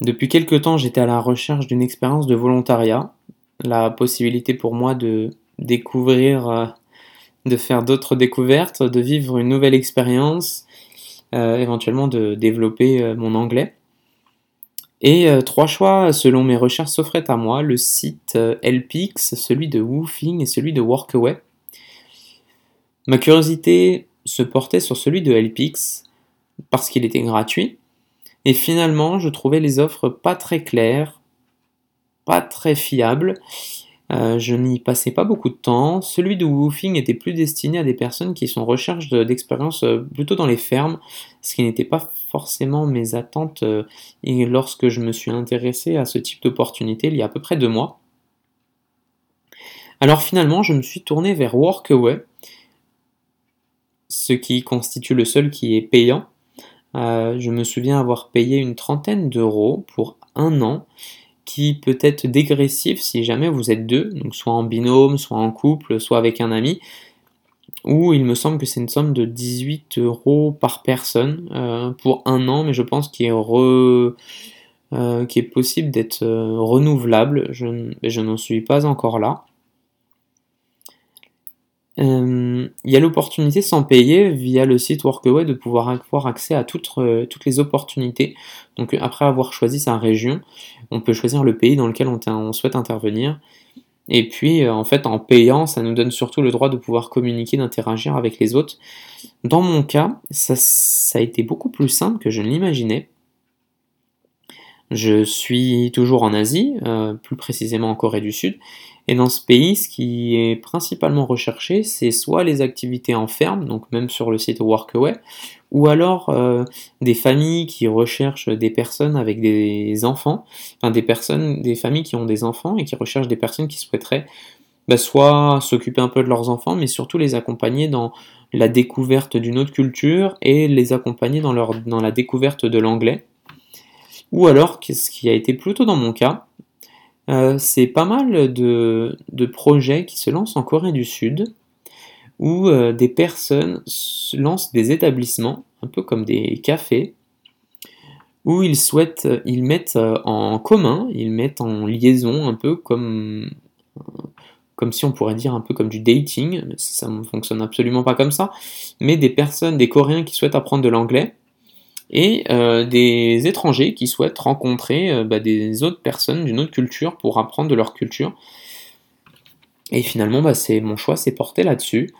Depuis quelque temps, j'étais à la recherche d'une expérience de volontariat, la possibilité pour moi de découvrir, euh, de faire d'autres découvertes, de vivre une nouvelle expérience, euh, éventuellement de développer euh, mon anglais. Et trois choix selon mes recherches s'offraient à moi, le site LPX, celui de Woofing et celui de Workaway. Ma curiosité se portait sur celui de LPX parce qu'il était gratuit et finalement, je trouvais les offres pas très claires, pas très fiables. Euh, je n'y passais pas beaucoup de temps. Celui de Woofing était plus destiné à des personnes qui sont en recherche d'expérience euh, plutôt dans les fermes, ce qui n'était pas forcément mes attentes euh, et lorsque je me suis intéressé à ce type d'opportunité il y a à peu près deux mois. Alors finalement, je me suis tourné vers Workaway, ce qui constitue le seul qui est payant. Euh, je me souviens avoir payé une trentaine d'euros pour un an, qui peut être dégressif si jamais vous êtes deux, donc soit en binôme, soit en couple, soit avec un ami, ou il me semble que c'est une somme de 18 euros par personne euh, pour un an, mais je pense qu'il est, euh, possible d'être renouvelable, je, je n'en suis pas encore là. Euh, il y a l'opportunité sans payer via le site Workaway de pouvoir avoir accès à toutes, euh, toutes les opportunités. Donc après avoir choisi sa région, on peut choisir le pays dans lequel on, souhaite intervenir. Et puis euh, en fait en payant, ça nous donne surtout le droit de pouvoir communiquer, d'interagir avec les autres. Dans mon cas, ça, ça a été beaucoup plus simple que je ne l'imaginais. Je suis toujours en Asie, plus précisément en Corée du Sud, et dans ce pays, ce qui est principalement recherché, c'est soit les activités en ferme, donc même sur le site Workaway, ou alors euh, des familles qui recherchent des personnes avec des enfants, enfin des personnes, des familles qui ont des enfants et qui recherchent des personnes qui souhaiteraient bah, soit s'occuper un peu de leurs enfants, mais surtout les accompagner dans la découverte d'une autre culture et les accompagner dans, leur, dans la découverte de l'anglais. Ou alors, ce qui a été plutôt dans mon cas, euh, c'est pas mal de, projets qui se lancent en Corée du Sud où euh, des personnes lancent des établissements, un peu comme des cafés, où ils souhaitent, ils mettent euh, en commun, ils mettent en liaison un peu comme, comme si on pourrait dire un peu comme du dating, ça ne fonctionne absolument pas comme ça, mais des personnes, des Coréens qui souhaitent apprendre de l'anglais, et euh, des étrangers qui souhaitent rencontrer euh, bah, des autres personnes d'une autre culture pour apprendre de leur culture. Et finalement, bah, mon choix s'est porté là-dessus.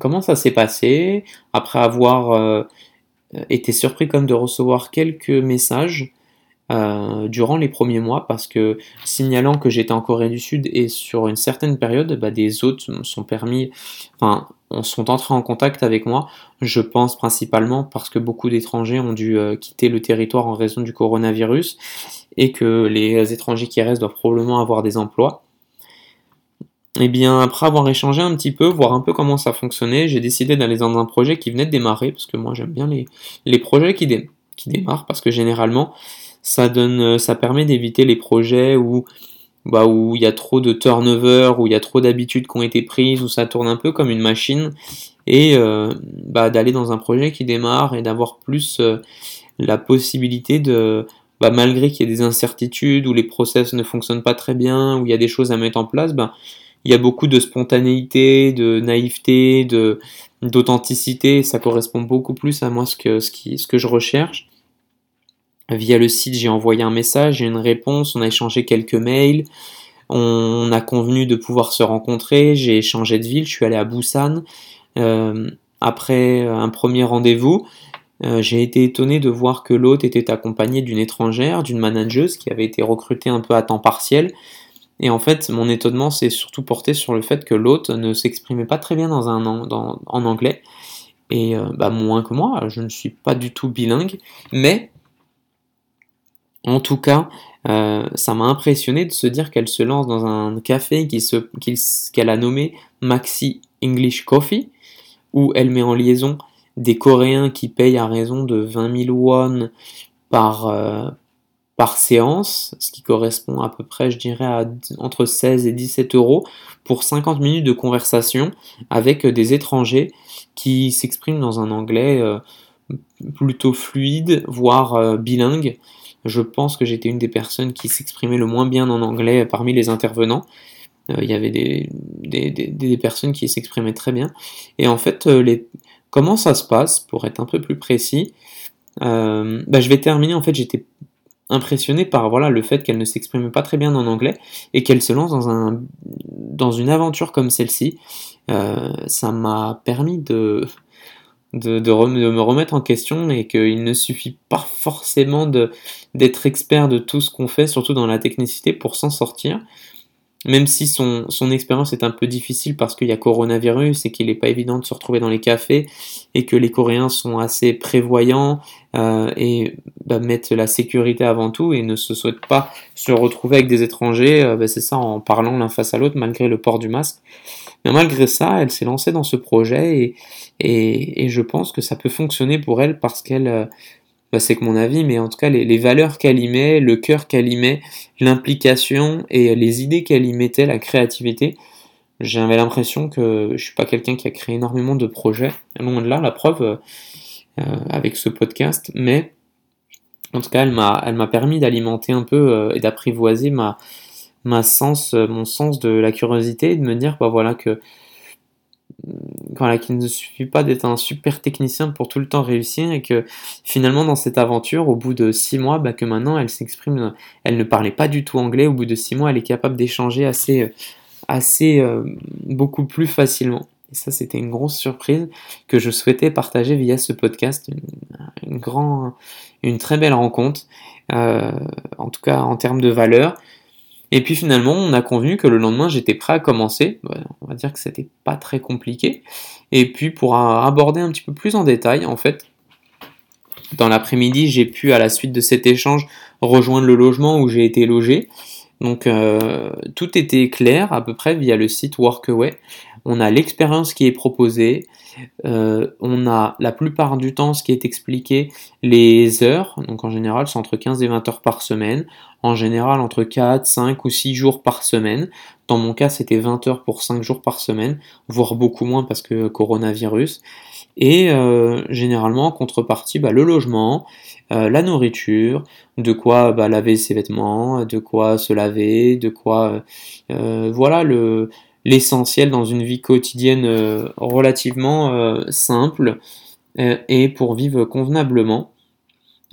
Comment ça s'est passé? Après avoir euh, été surpris comme de recevoir quelques messages durant les premiers mois, parce que signalant que j'étais en Corée du Sud et sur une certaine période, bah, des autres sont permis, enfin, sont entrés en contact avec moi, je pense principalement parce que beaucoup d'étrangers ont dû euh, quitter le territoire en raison du coronavirus et que les étrangers qui restent doivent probablement avoir des emplois. Et eh bien, après avoir échangé un petit peu, voir un peu comment ça fonctionnait, j'ai décidé d'aller dans un projet qui venait de démarrer, parce que moi j'aime bien les, les projets qui, qui démarrent, parce que généralement, ça, donne, ça permet d'éviter les projets où bah, où il y a trop de turnover, où il y a trop d'habitudes qui ont été prises, où ça tourne un peu comme une machine, et euh, bah, d'aller dans un projet qui démarre et d'avoir plus euh, la possibilité de, bah, malgré qu'il y ait des incertitudes, où les process ne fonctionnent pas très bien, où il y a des choses à mettre en place, bah, il y a beaucoup de spontanéité, de naïveté, de d'authenticité, ça correspond beaucoup plus à moi ce que, ce, qui, ce que je recherche. Via le site, j'ai envoyé un message, j'ai une réponse, on a échangé quelques mails, on a convenu de pouvoir se rencontrer, j'ai échangé de ville, je suis allé à Busan. Euh, après un premier rendez-vous, euh, j'ai été étonné de voir que l'hôte était accompagné d'une étrangère, d'une manageuse qui avait été recrutée un peu à temps partiel. Et en fait, mon étonnement s'est surtout porté sur le fait que l'hôte ne s'exprimait pas très bien en anglais. Et euh, bah, moins que moi, je ne suis pas du tout bilingue. Mais en tout cas, euh, ça m'a impressionné de se dire qu'elle se lance dans un café qu'elle a nommé Maxi English Coffee, où elle met en liaison des Coréens qui payent à raison de 20 000 won par, euh, par séance, ce qui correspond à peu près, je dirais, à entre 16 et 17 euros pour 50 minutes de conversation avec des étrangers qui s'expriment dans un anglais. Euh, plutôt fluide, voire bilingue. Je pense que j'étais une des personnes qui s'exprimait le moins bien en anglais parmi les intervenants. Il y avait des, personnes qui s'exprimaient très bien. Et en fait, les, comment ça se passe, pour être un peu plus précis, bah, je vais terminer, en fait, j'étais impressionné par voilà, le fait qu'elle ne s'exprime pas très bien en anglais et qu'elle se lance dans, un, une aventure comme celle-ci. Euh, ça m'a permis de, de, me remettre en question et qu'il ne suffit pas forcément d'être expert de tout ce qu'on fait, surtout dans la technicité, pour s'en sortir même si son, son expérience est un peu difficile parce qu'il y a coronavirus et qu'il n'est pas évident de se retrouver dans les cafés et que les Coréens sont assez prévoyants euh, et bah, mettent la sécurité avant tout et ne se souhaitent pas se retrouver avec des étrangers, euh, bah, c'est ça, en parlant l'un face à l'autre malgré le port du masque. Mais malgré ça, elle s'est lancée dans ce projet et, je pense que ça peut fonctionner pour elle parce qu'elle euh, bah, c'est que mon avis, mais en tout cas les, valeurs qu'elle y met, le cœur qu'elle y met, l'implication et les idées qu'elle y mettait, la créativité, j'avais l'impression que je suis pas quelqu'un qui a créé énormément de projets, loin de là, la preuve euh, avec ce podcast, mais en tout cas elle m'a, permis d'alimenter un peu euh, et d'apprivoiser ma, ma sens, mon sens de la curiosité de me dire bah voilà que voilà, qu'il ne suffit pas d'être un super technicien pour tout le temps réussir et que finalement dans cette aventure, au bout de six mois, bah, que maintenant elle s'exprime, elle ne parlait pas du tout anglais, au bout de six mois elle est capable d'échanger assez, assez euh, beaucoup plus facilement. Et ça c'était une grosse surprise que je souhaitais partager via ce podcast, une, une très belle rencontre, euh, en tout cas en termes de valeur. Et puis finalement, on a convenu que le lendemain, j'étais prêt à commencer. On va dire que c'était pas très compliqué. Et puis pour aborder un petit peu plus en détail, en fait, dans l'après-midi, j'ai pu, à la suite de cet échange, rejoindre le logement où j'ai été logé. Donc euh, tout était clair à peu près via le site Workaway. On a l'expérience qui est proposée, euh, on a la plupart du temps ce qui est expliqué, les heures, donc en général c'est entre 15 et 20 heures par semaine, en général entre 4, 5 ou 6 jours par semaine. Dans mon cas c'était 20 heures pour 5 jours par semaine, voire beaucoup moins parce que coronavirus. Et euh, généralement en contrepartie bah, le logement, euh, la nourriture, de quoi bah, laver ses vêtements, de quoi se laver, de quoi... voilà le l'essentiel dans une vie quotidienne euh, relativement euh, simple euh, et pour vivre convenablement.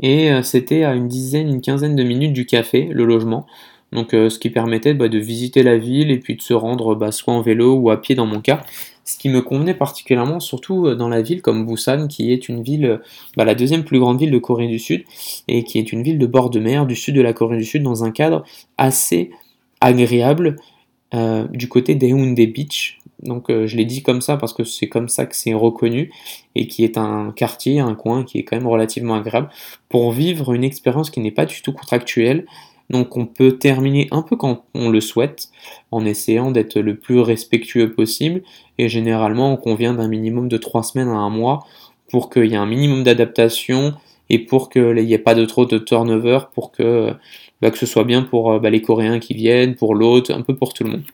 Et c'était à une dizaine, une quinzaine de minutes du café, le logement. Donc ce qui permettait bah, de visiter la ville et puis de se rendre bah, soit en vélo ou à pied dans mon cas. Ce qui me convenait particulièrement, surtout dans la ville comme Busan, qui est une ville, bah, la deuxième plus grande ville de Corée du Sud, et qui est une ville de bord de mer du sud de la Corée du Sud, dans un cadre assez agréable euh, du côté des Hyundai Beach. Donc euh, je l'ai dit comme ça parce que c'est comme ça que c'est reconnu et qui est un quartier, un coin qui est quand même relativement agréable pour vivre une expérience qui n'est pas du tout contractuelle. Donc on peut terminer un peu quand on le souhaite en essayant d'être le plus respectueux possible et généralement on convient d'un minimum de trois semaines à un mois pour qu'il y ait un minimum d'adaptation et pour qu'il n'y ait pas de trop de turnover pour que bah, que ce soit bien pour euh, bah, les Coréens qui viennent, pour l'autre, un peu pour tout le monde.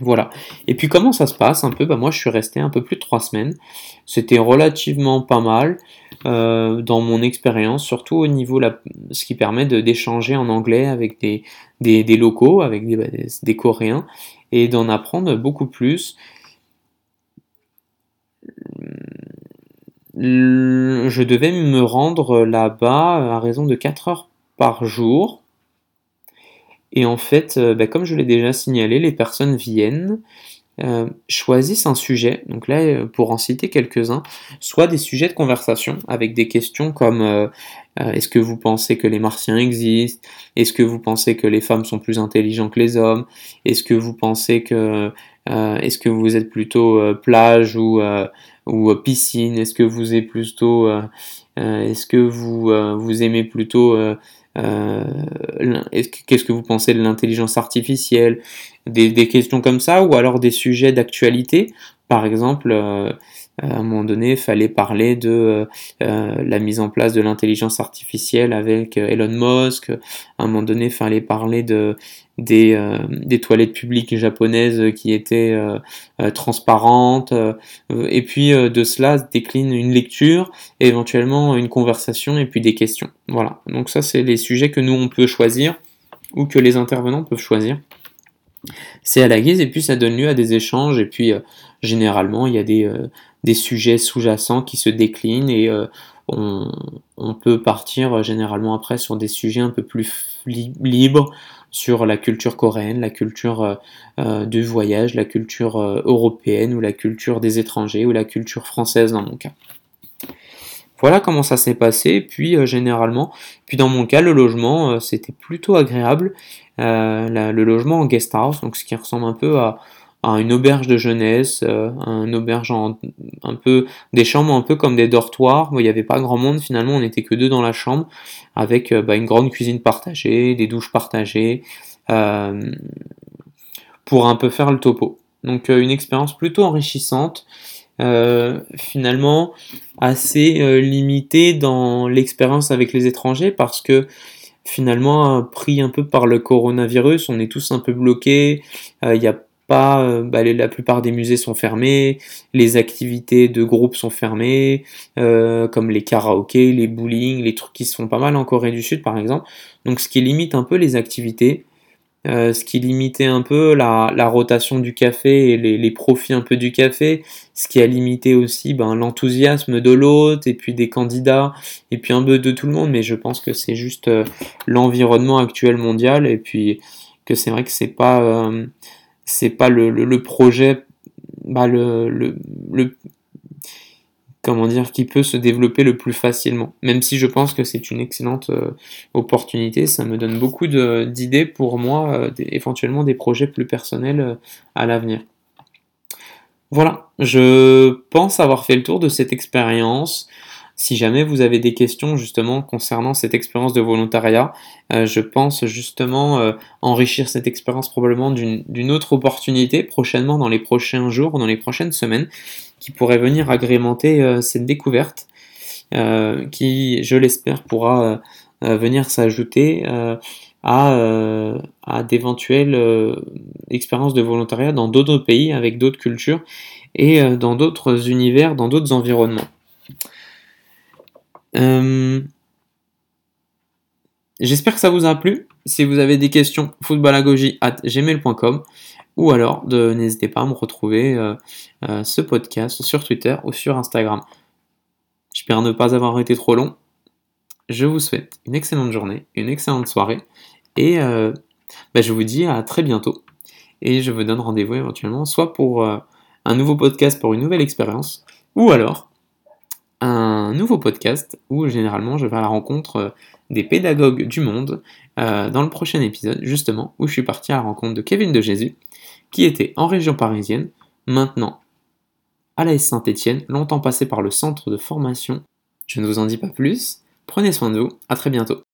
Voilà. Et puis comment ça se passe un peu? Bah, Moi je suis resté un peu plus de trois semaines. C'était relativement pas mal euh, dans mon expérience, surtout au niveau ce qui permet d'échanger en anglais avec des, des, locaux, avec des, des, Coréens, et d'en apprendre beaucoup plus. Je devais me rendre là-bas à raison de 4 heures par jour. Et en fait, euh, bah, comme je l'ai déjà signalé, les personnes viennent, euh, choisissent un sujet, donc là, euh, pour en citer quelques-uns, soit des sujets de conversation avec des questions comme est-ce que vous pensez que les martiens existent? Est-ce que vous pensez que les femmes sont plus intelligentes que les hommes? Est-ce que vous pensez que est-ce que vous êtes plutôt plage ou, ou piscine? Est-ce que vous êtes plutôt est-ce que vous, vous aimez plutôt qu'est-ce que vous pensez de l'intelligence artificielle? Des, questions comme ça, ou alors des sujets d'actualité? Par exemple, euh, à un moment donné, il fallait parler de euh, la mise en place de l'intelligence artificielle avec Elon Musk. À un moment donné, il fallait parler de, des, des, toilettes publiques japonaises qui étaient transparentes, et puis de cela décline une lecture, éventuellement une conversation et puis des questions. Voilà, donc ça c'est les sujets que nous on peut choisir ou que les intervenants peuvent choisir. C'est à la guise et puis ça donne lieu à des échanges et puis généralement il y a des, sujets sous-jacents qui se déclinent et on, peut partir euh, généralement après sur des sujets un peu plus libres sur la culture coréenne, la culture euh, euh, du voyage, la culture européenne ou la culture des étrangers ou la culture française dans mon cas. Voilà comment ça s'est passé, puis généralement, puis dans mon cas, le logement, c'était plutôt agréable. le logement en guest house, donc ce qui ressemble un peu à, une auberge de jeunesse, euh, un auberge un peu des chambres un peu comme des dortoirs. il n'y avait pas grand monde finalement, on n'était que deux dans la chambre, avec euh, bah, une grande cuisine partagée, des douches partagées, euh, pour un peu faire le topo. Donc une expérience plutôt enrichissante. finalement assez limitée dans l'expérience avec les étrangers parce que finalement pris un peu par le coronavirus on est tous un peu bloqués il y a pas, euh, bah, la plupart des musées sont fermés, les activités de groupe sont fermées, euh, comme les karaokés, les bowling, les trucs qui se font pas mal en Corée du Sud par exemple. Donc ce qui limite un peu les activités, euh, ce qui limitait un peu la, rotation du café et les, profits un peu du café, ce qui a limité aussi ben, l'enthousiasme de l'hôte et puis des candidats et puis un peu de tout le monde. Mais je pense que c'est juste l'environnement actuel mondial et puis que c'est vrai que c'est pas c'est pas le, projet, bah le, le, comment dire, qui peut se développer le plus facilement. Même si je pense que c'est une excellente euh, opportunité, ça me donne beaucoup d'idées pour moi, euh, éventuellement des projets plus personnels euh, à l'avenir. Voilà, je pense avoir fait le tour de cette expérience. Si jamais vous avez des questions justement concernant cette expérience de volontariat, euh, je pense justement euh, enrichir cette expérience probablement d'une autre opportunité prochainement dans les prochains jours, dans les prochaines semaines, qui pourrait venir agrémenter euh, cette découverte, qui, je l'espère, pourra venir s'ajouter à, à d'éventuelles expériences de volontariat dans d'autres pays, avec d'autres cultures et dans d'autres univers, dans d'autres environnements. Euh, j'espère que ça vous a plu. Si vous avez des questions, footballagogie.gmail.com ou alors n'hésitez pas à me retrouver euh, euh, ce podcast sur Twitter ou sur Instagram. J'espère ne pas avoir été trop long. Je vous souhaite une excellente journée, une excellente soirée et bah, je vous dis à très bientôt. Et je vous donne rendez-vous éventuellement soit pour un nouveau podcast pour une nouvelle expérience ou alors un nouveau podcast où généralement je vais à la rencontre euh, des pédagogues du monde euh, dans le prochain épisode justement où je suis parti à la rencontre de Kevin de Jésus qui était en région parisienne, maintenant à la Saint-Étienne, longtemps passé par le centre de formation. Je ne vous en dis pas plus, prenez soin de vous, à très bientôt.